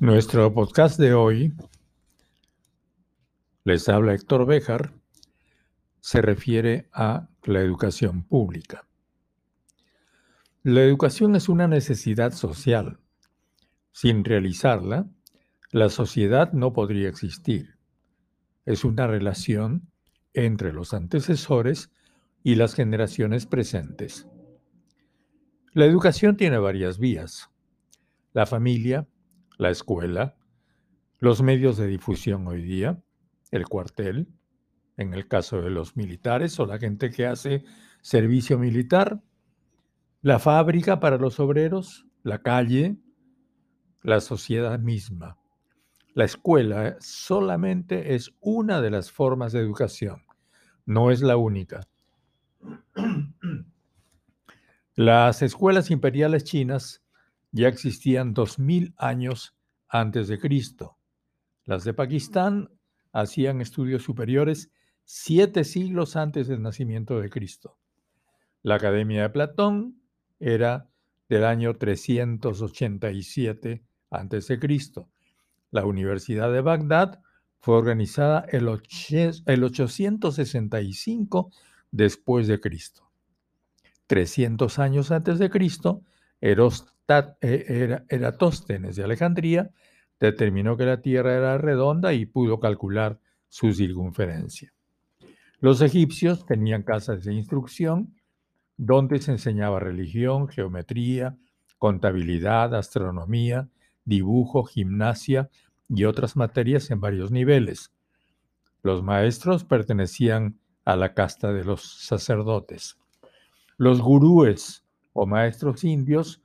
Nuestro podcast de hoy, les habla Héctor Béjar, se refiere a la educación pública. La educación es una necesidad social. Sin realizarla, la sociedad no podría existir. Es una relación entre los antecesores y las generaciones presentes. La educación tiene varias vías. La familia, la escuela, los medios de difusión hoy día, el cuartel, en el caso de los militares o la gente que hace servicio militar, la fábrica para los obreros, la calle, la sociedad misma. La escuela solamente es una de las formas de educación, no es la única. Las escuelas imperiales chinas ya existían 2000 años antes de Cristo. Las de Pakistán hacían estudios superiores siete siglos antes del nacimiento de Cristo. La Academia de Platón era del año 387 a.C. La Universidad de Bagdad fue organizada el, 865 después de Cristo. 300 años antes de Cristo, eh, Eratóstenes de Alejandría determinó que la Tierra era redonda y pudo calcular su circunferencia. Los egipcios tenían casas de instrucción donde se enseñaba religión, geometría, contabilidad, astronomía, dibujo, gimnasia y otras materias en varios niveles. Los maestros pertenecían a la casta de los sacerdotes. Los gurúes o maestros indios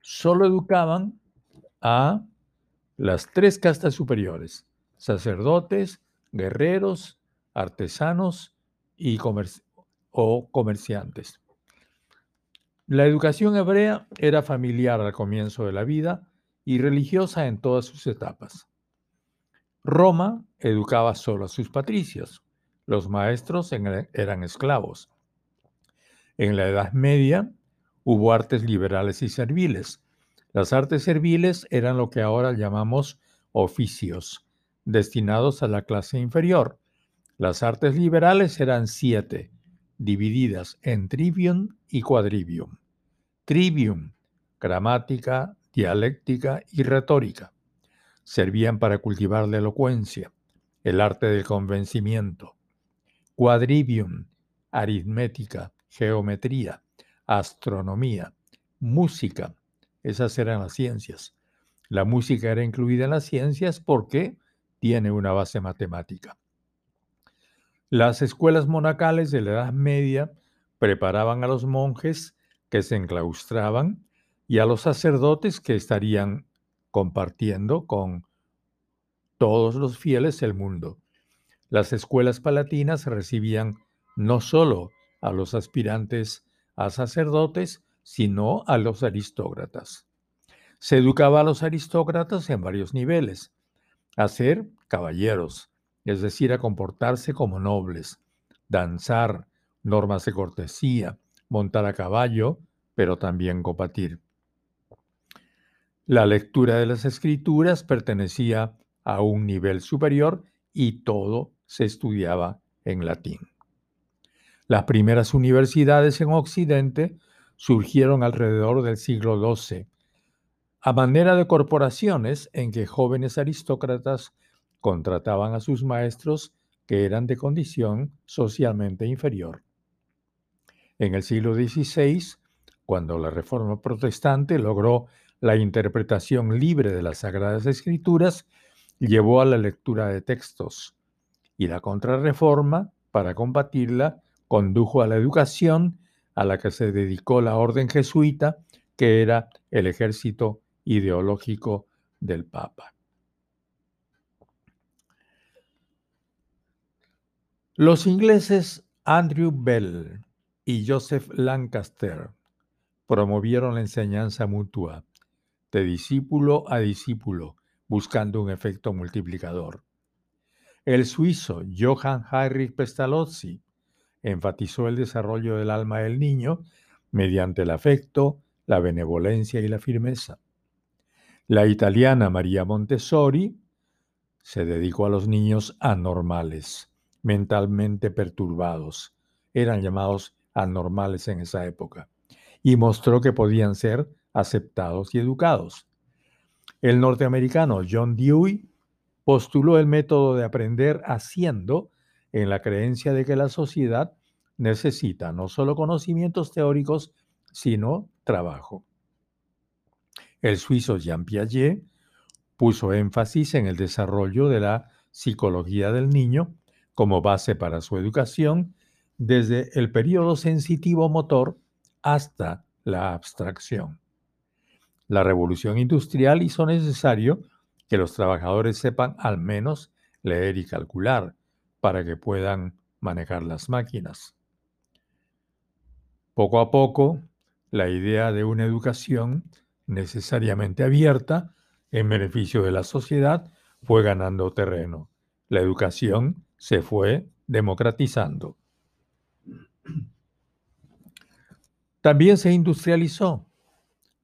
solo educaban a las tres castas superiores, sacerdotes, guerreros, artesanos y o comerciantes. La educación hebrea era familiar al comienzo de la vida y religiosa en todas sus etapas. Roma educaba solo a sus patricios. Los maestros eran esclavos. En la Edad Media hubo artes liberales y serviles. Las artes serviles eran lo que ahora llamamos oficios, destinados a la clase inferior. Las artes liberales eran siete, divididas en trivium y quadrivium. Trivium, gramática, dialéctica y retórica. Servían para cultivar la elocuencia, el arte del convencimiento. Quadrivium, aritmética, geometría, astronomía, música. Esas eran las ciencias. La música era incluida en las ciencias porque tiene una base matemática. Las escuelas monacales de la Edad Media preparaban a los monjes que se enclaustraban y a los sacerdotes que estarían compartiendo con todos los fieles el mundo. Las escuelas palatinas recibían no solo a los aspirantes a sacerdotes, sino a los aristócratas. Se educaba a los aristócratas en varios niveles, a ser caballeros, es decir, a comportarse como nobles, danzar, normas de cortesía, montar a caballo, pero también combatir. La lectura de las escrituras pertenecía a un nivel superior y todo se estudiaba en latín. Las primeras universidades en Occidente surgieron alrededor del siglo XII, a manera de corporaciones en que jóvenes aristócratas contrataban a sus maestros que eran de condición socialmente inferior. En el siglo XVI, cuando la Reforma Protestante logró la interpretación libre de las Sagradas Escrituras, llevó a la lectura de textos, y la Contrarreforma, para combatirla, condujo a la educación a la que se dedicó la orden jesuita, que era el ejército ideológico del Papa. Los ingleses Andrew Bell y Joseph Lancaster promovieron la enseñanza mutua, de discípulo a discípulo, buscando un efecto multiplicador. El suizo Johann Heinrich Pestalozzi enfatizó el desarrollo del alma del niño mediante el afecto, la benevolencia y la firmeza. La italiana María Montessori se dedicó a los niños anormales, mentalmente perturbados. Eran llamados anormales en esa época. Y mostró que podían ser aceptados y educados. El norteamericano John Dewey postuló el método de aprender haciendo en la creencia de que la sociedad necesita no solo conocimientos teóricos, sino trabajo. El suizo Jean Piaget puso énfasis en el desarrollo de la psicología del niño como base para su educación desde el periodo sensitivo motor hasta la abstracción. La revolución industrial hizo necesario que los trabajadores sepan al menos leer y calcular para que puedan manejar las máquinas. Poco a poco, la idea de una educación necesariamente abierta en beneficio de la sociedad fue ganando terreno. La educación se fue democratizando. También se industrializó.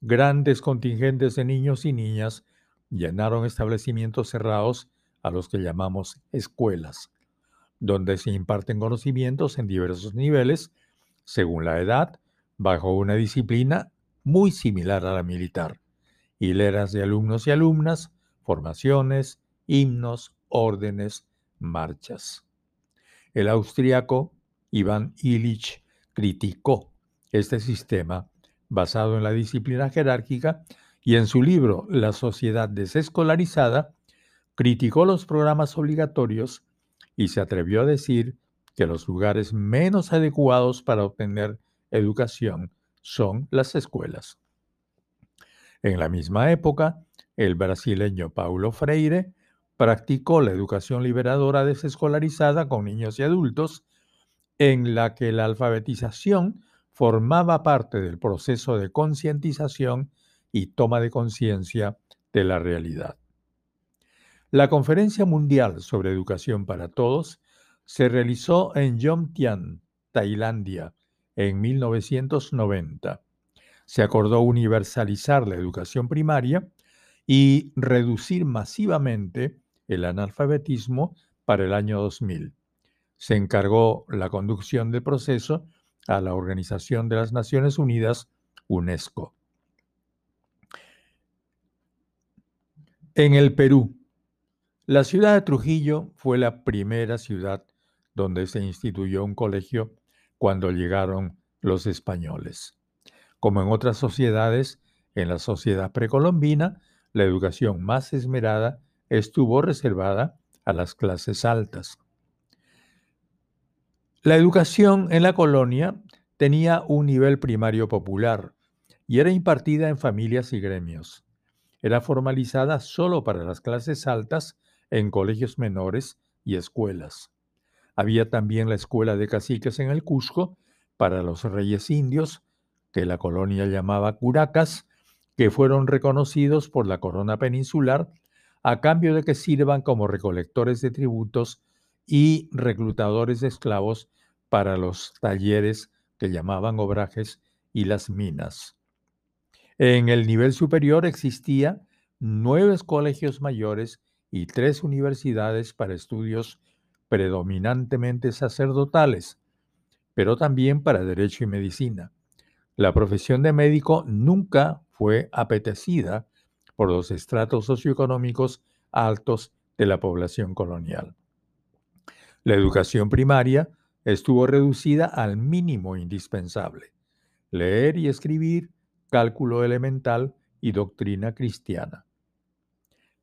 Grandes contingentes de niños y niñas llenaron establecimientos cerrados a los que llamamos escuelas, donde se imparten conocimientos en diversos niveles, según la edad, bajo una disciplina muy similar a la militar. Hileras de alumnos y alumnas, formaciones, himnos, órdenes, marchas. El austriaco Iván Illich criticó este sistema basado en la disciplina jerárquica y en su libro La sociedad desescolarizada criticó los programas obligatorios y se atrevió a decir que los lugares menos adecuados para obtener educación son las escuelas. En la misma época, el brasileño Paulo Freire practicó la educación liberadora desescolarizada con niños y adultos, en la que la alfabetización formaba parte del proceso de concientización y toma de conciencia de la realidad. La Conferencia Mundial sobre Educación para Todos se realizó en Jomtien, Tailandia, en 1990. Se acordó universalizar la educación primaria y reducir masivamente el analfabetismo para el año 2000. Se encargó la conducción del proceso a la Organización de las Naciones Unidas, UNESCO. En el Perú, la ciudad de Trujillo fue la primera ciudad donde se instituyó un colegio cuando llegaron los españoles. Como en otras sociedades, en la sociedad precolombina, la educación más esmerada estuvo reservada a las clases altas. La educación en la colonia tenía un nivel primario popular y era impartida en familias y gremios. Era formalizada solo para las clases altas en colegios menores y escuelas. Había también la escuela de caciques en el Cusco para los reyes indios, que la colonia llamaba curacas, que fueron reconocidos por la corona peninsular a cambio de que sirvan como recolectores de tributos y reclutadores de esclavos para los talleres que llamaban obrajes y las minas. En el nivel superior existía nueve colegios mayores y tres universidades para estudios predominantemente sacerdotales, pero también para derecho y medicina. La profesión de médico nunca fue apetecida por los estratos socioeconómicos altos de la población colonial. La educación primaria estuvo reducida al mínimo indispensable, leer y escribir, cálculo elemental y doctrina cristiana.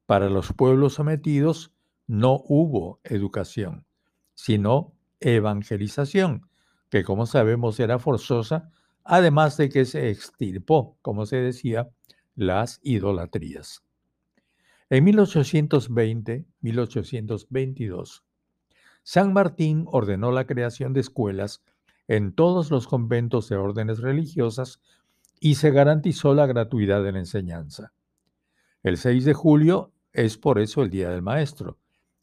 Para los pueblos sometidos no hubo educación, sino evangelización, que como sabemos era forzosa, además de que se extirpó, como se decía, las idolatrías. En 1820-1822, San Martín ordenó la creación de escuelas en todos los conventos de órdenes religiosas y se garantizó la gratuidad de la enseñanza. El 6 de julio es por eso el Día del Maestro.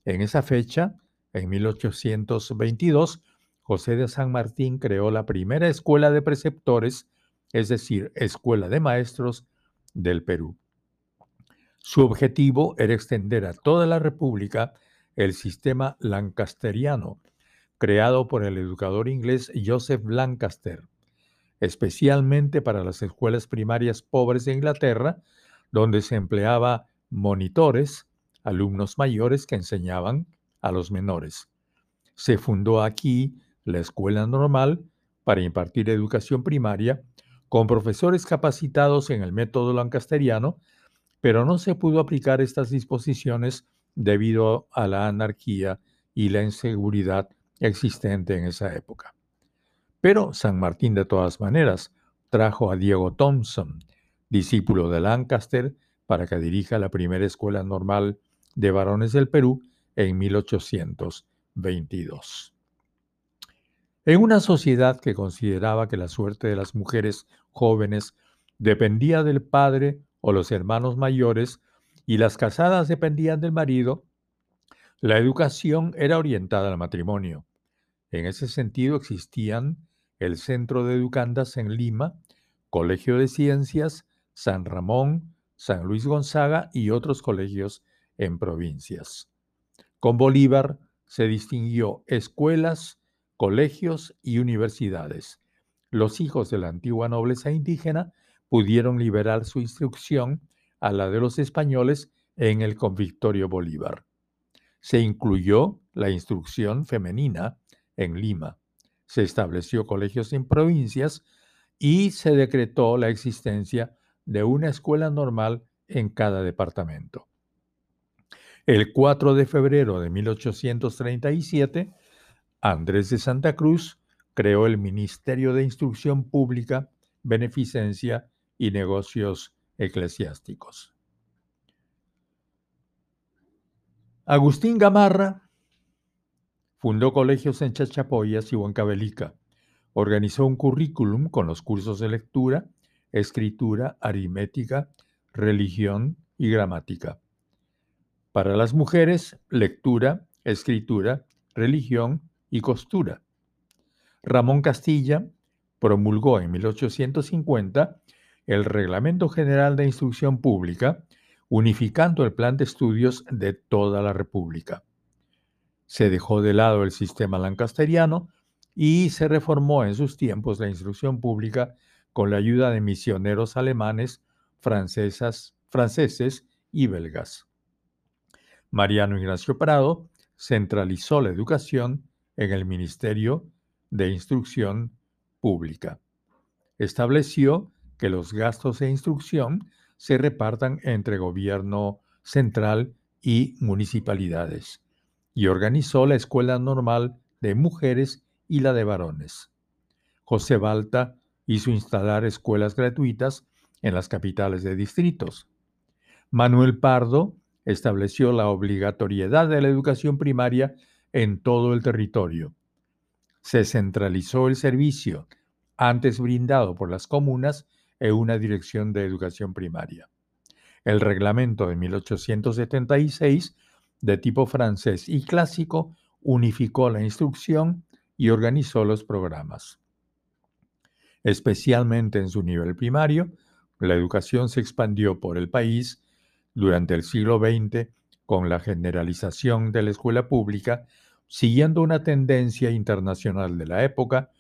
En esa fecha, en 1822, José de San Martín creó la primera escuela de preceptores, es decir, escuela de maestros del Perú. Su objetivo era extender a toda la República el sistema lancasteriano, creado por el educador inglés Joseph Lancaster, especialmente para las escuelas primarias pobres de Inglaterra, donde se empleaba monitores, alumnos mayores que enseñaban a los menores. Se fundó aquí la escuela normal para impartir educación primaria con profesores capacitados en el método lancasteriano, pero no se pudo aplicar estas disposiciones debido a la anarquía y la inseguridad existente en esa época. Pero San Martín de todas maneras trajo a Diego Thompson, discípulo de Lancaster, para que dirija la primera escuela normal de varones del Perú en 1822. En una sociedad que consideraba que la suerte de las mujeres jóvenes dependía del padre o los hermanos mayores y las casadas dependían del marido, la educación era orientada al matrimonio. En ese sentido existían el Centro de Educandas en Lima, Colegio de Ciencias, San Ramón, San Luis Gonzaga y otros colegios en provincias. Con Bolívar se distinguió escuelas, colegios y universidades. Los hijos de la antigua nobleza indígena pudieron liberar su instrucción a la de los españoles en el convictorio Bolívar. Se incluyó la instrucción femenina en Lima. Se estableció colegios en provincias y se decretó la existencia de una escuela normal en cada departamento. El 4 de febrero de 1837, Andrés de Santa Cruz creó el Ministerio de Instrucción Pública, Beneficencia y Negocios Eclesiásticos. Agustín Gamarra fundó colegios en Chachapoyas y Huancavelica. Organizó un currículum con los cursos de lectura, escritura, aritmética, religión y gramática. Para las mujeres, lectura, escritura, religión y costura. Ramón Castilla promulgó en 1850 el Reglamento General de Instrucción Pública, unificando el plan de estudios de toda la República. Se dejó de lado el sistema lancasteriano y se reformó en sus tiempos la instrucción pública con la ayuda de misioneros alemanes, francesas, franceses y belgas. Mariano Ignacio Prado centralizó la educación en el Ministerio de Instrucción Pública. Estableció que los gastos de instrucción se repartan entre gobierno central y municipalidades y organizó la Escuela Normal de Mujeres y la de Varones. José Balta hizo instalar escuelas gratuitas en las capitales de distritos. Manuel Pardo estableció la obligatoriedad de la educación primaria en todo el territorio se centralizó el servicio antes brindado por las comunas en una dirección de educación primaria. El reglamento de 1876, de tipo francés y clásico, unificó la instrucción y organizó los programas. Especialmente en su nivel primario, la educación se expandió por el país durante el siglo XX con la generalización de la escuela pública siguiendo una tendencia internacional de la época,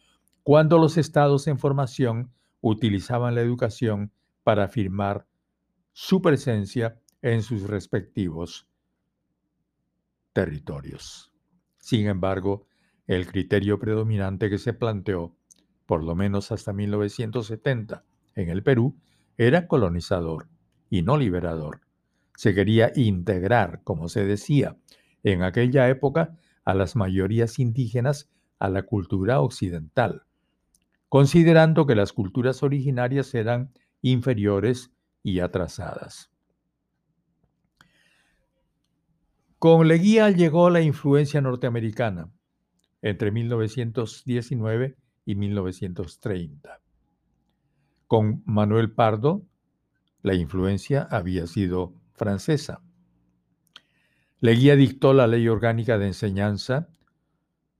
cuando los estados en formación utilizaban la educación para afirmar su presencia en sus respectivos territorios. Sin embargo, el criterio predominante que se planteó, por lo menos hasta 1970, en el Perú, era colonizador y no liberador. Se quería integrar, como se decía en aquella época, a las mayorías indígenas a la cultura occidental, considerando que las culturas originarias eran inferiores y atrasadas. Con Leguía llegó la influencia norteamericana entre 1919 y 1930. Con Manuel Pardo, la influencia había sido francesa. Leguía dictó la ley orgánica de enseñanza.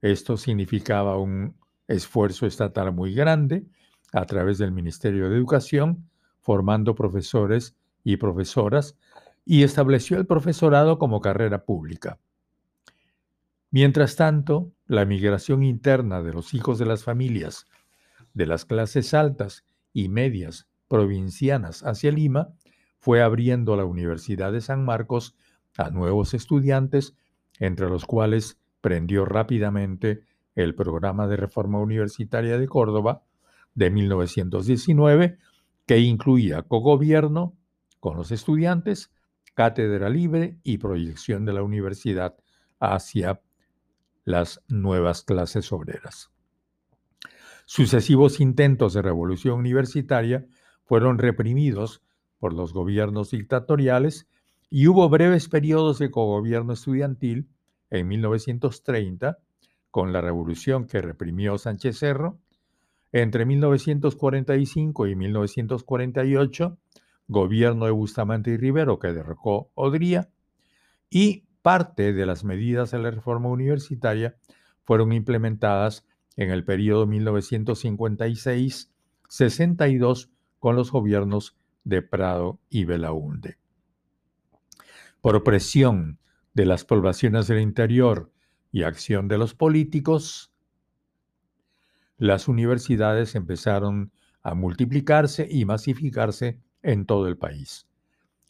Esto significaba un esfuerzo estatal muy grande a través del Ministerio de Educación, formando profesores y profesoras y estableció el profesorado como carrera pública. Mientras tanto, la migración interna de los hijos de las familias de las clases altas y medias provincianas hacia Lima fue abriendo la Universidad de San Marcos a nuevos estudiantes, entre los cuales prendió rápidamente el programa de reforma universitaria de Córdoba de 1919, que incluía cogobierno con los estudiantes, cátedra libre y proyección de la universidad hacia las nuevas clases obreras. Sucesivos intentos de revolución universitaria fueron reprimidos por los gobiernos dictatoriales y hubo breves periodos de cogobierno estudiantil en 1930, con la revolución que reprimió Sánchez Cerro, entre 1945 y 1948, gobierno de Bustamante y Rivero que derrocó Odría, y parte de las medidas de la reforma universitaria fueron implementadas en el periodo 1956-62 con los gobiernos de Prado y Belaunde. Por presión de las poblaciones del interior y acción de los políticos, las universidades empezaron a multiplicarse y masificarse en todo el país.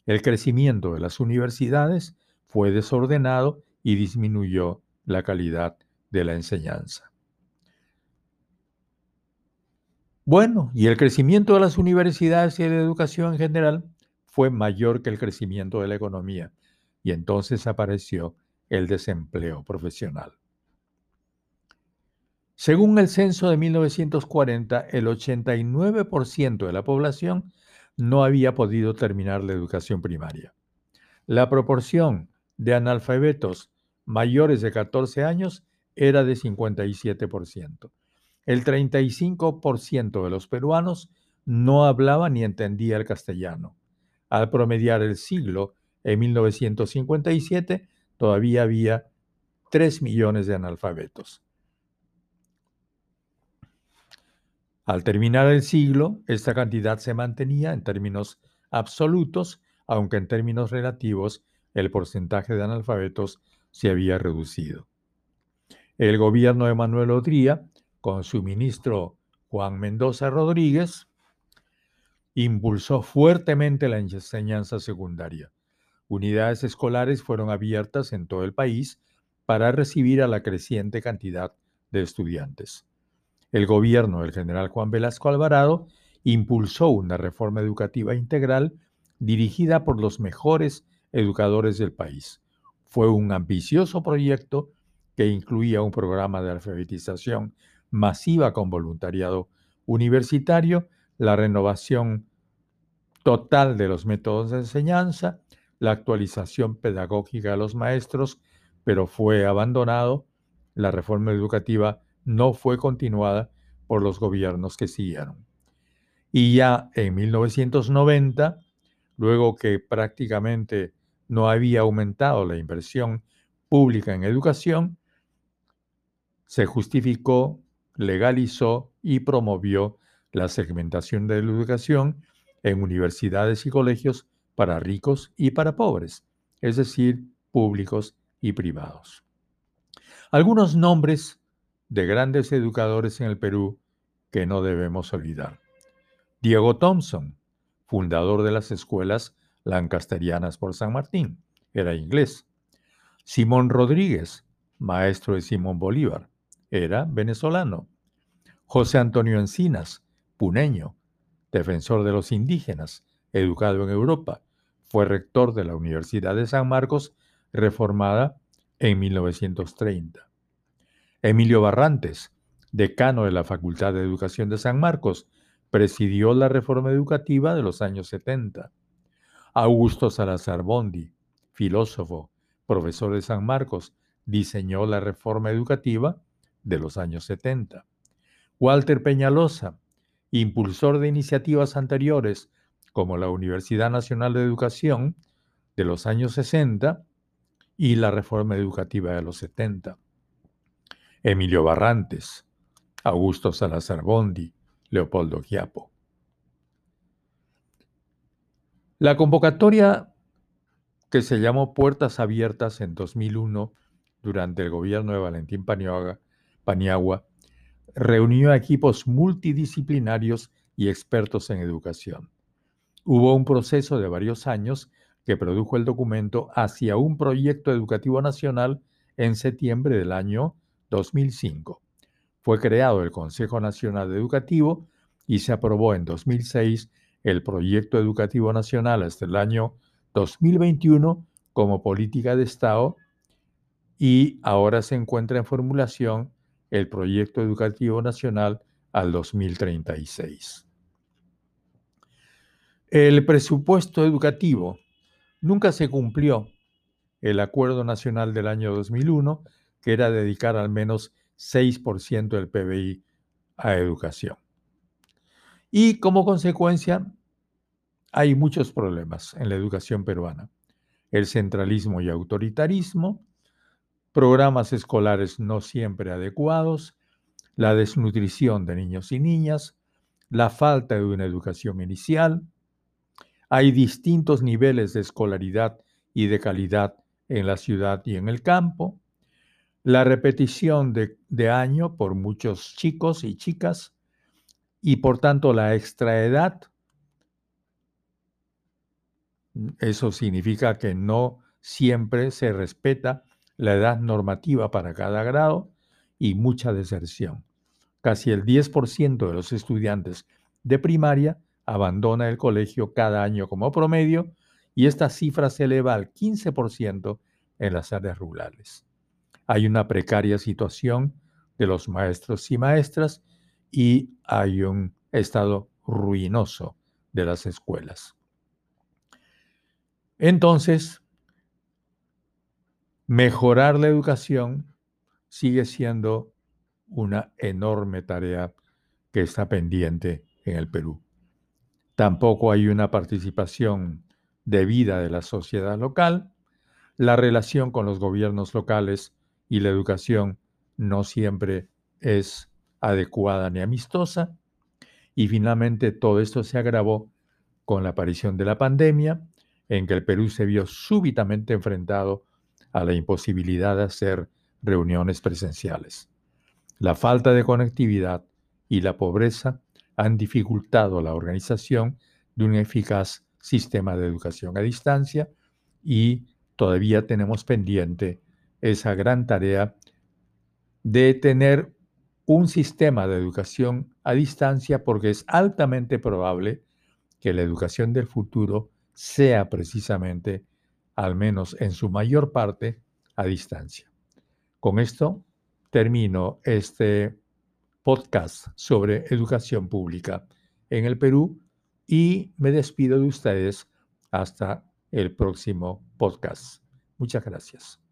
El crecimiento de las universidades fue desordenado y disminuyó la calidad de la enseñanza. Bueno, y el crecimiento de las universidades y de la educación en general fue mayor que el crecimiento de la economía, y entonces apareció el desempleo profesional. Según el censo de 1940, el 89% de la población no había podido terminar la educación primaria. La proporción de analfabetos mayores de 14 años era de 57% el 35% de los peruanos no hablaba ni entendía el castellano. Al promediar el siglo, en 1957, todavía había 3 millones de analfabetos. Al terminar el siglo, esta cantidad se mantenía en términos absolutos, aunque en términos relativos el porcentaje de analfabetos se había reducido. El gobierno de Manuel Odría con su ministro Juan Mendoza Rodríguez, impulsó fuertemente la enseñanza secundaria. Unidades escolares fueron abiertas en todo el país para recibir a la creciente cantidad de estudiantes. El gobierno del general Juan Velasco Alvarado impulsó una reforma educativa integral dirigida por los mejores educadores del país. Fue un ambicioso proyecto que incluía un programa de alfabetización masiva con voluntariado universitario, la renovación total de los métodos de enseñanza, la actualización pedagógica de los maestros, pero fue abandonado. La reforma educativa no fue continuada por los gobiernos que siguieron. Y ya en 1990, luego que prácticamente no había aumentado la inversión pública en educación, se justificó legalizó y promovió la segmentación de la educación en universidades y colegios para ricos y para pobres, es decir, públicos y privados. Algunos nombres de grandes educadores en el Perú que no debemos olvidar. Diego Thompson, fundador de las escuelas lancasterianas por San Martín, era inglés. Simón Rodríguez, maestro de Simón Bolívar era venezolano. José Antonio Encinas, puneño, defensor de los indígenas, educado en Europa, fue rector de la Universidad de San Marcos, reformada en 1930. Emilio Barrantes, decano de la Facultad de Educación de San Marcos, presidió la reforma educativa de los años 70. Augusto Salazar Bondi, filósofo, profesor de San Marcos, diseñó la reforma educativa de los años 70. Walter Peñalosa, impulsor de iniciativas anteriores como la Universidad Nacional de Educación de los años 60 y la reforma educativa de los 70. Emilio Barrantes, Augusto Salazar Bondi, Leopoldo Giapo. La convocatoria que se llamó Puertas Abiertas en 2001 durante el gobierno de Valentín Paniagua, reunió a equipos multidisciplinarios y expertos en educación. Hubo un proceso de varios años que produjo el documento hacia un proyecto educativo nacional en septiembre del año 2005. Fue creado el Consejo Nacional Educativo y se aprobó en 2006 el Proyecto Educativo Nacional hasta el año 2021 como política de Estado y ahora se encuentra en formulación el Proyecto Educativo Nacional al 2036. El presupuesto educativo nunca se cumplió. El Acuerdo Nacional del año 2001, que era dedicar al menos 6% del PBI a educación. Y como consecuencia, hay muchos problemas en la educación peruana. El centralismo y autoritarismo, programas escolares no siempre adecuados, la desnutrición de niños y niñas, la falta de una educación inicial. Hay distintos niveles de escolaridad y de calidad en la ciudad y en el campo. La repetición de, año por muchos chicos y chicas y por tanto la extraedad. Eso significa que no siempre se respeta la edad normativa para cada grado y mucha deserción. Casi el 10% de los estudiantes de primaria abandona el colegio cada año como promedio y esta cifra se eleva al 15% en las áreas rurales. Hay una precaria situación de los maestros y maestras y hay un estado ruinoso de las escuelas. Entonces, mejorar la educación sigue siendo una enorme tarea que está pendiente en el Perú. Tampoco hay una participación debida de la sociedad local. La relación con los gobiernos locales y la educación no siempre es adecuada ni amistosa. Y finalmente todo esto se agravó con la aparición de la pandemia, en que el Perú se vio súbitamente enfrentado a la imposibilidad de hacer reuniones presenciales. La falta de conectividad y la pobreza han dificultado la organización de un eficaz sistema de educación a distancia y todavía tenemos pendiente esa gran tarea de tener un sistema de educación a distancia porque es altamente probable que la educación del futuro sea precisamente al menos en su mayor parte, a distancia. Con esto termino este podcast sobre educación pública en el Perú y me despido de ustedes hasta el próximo podcast. Muchas gracias.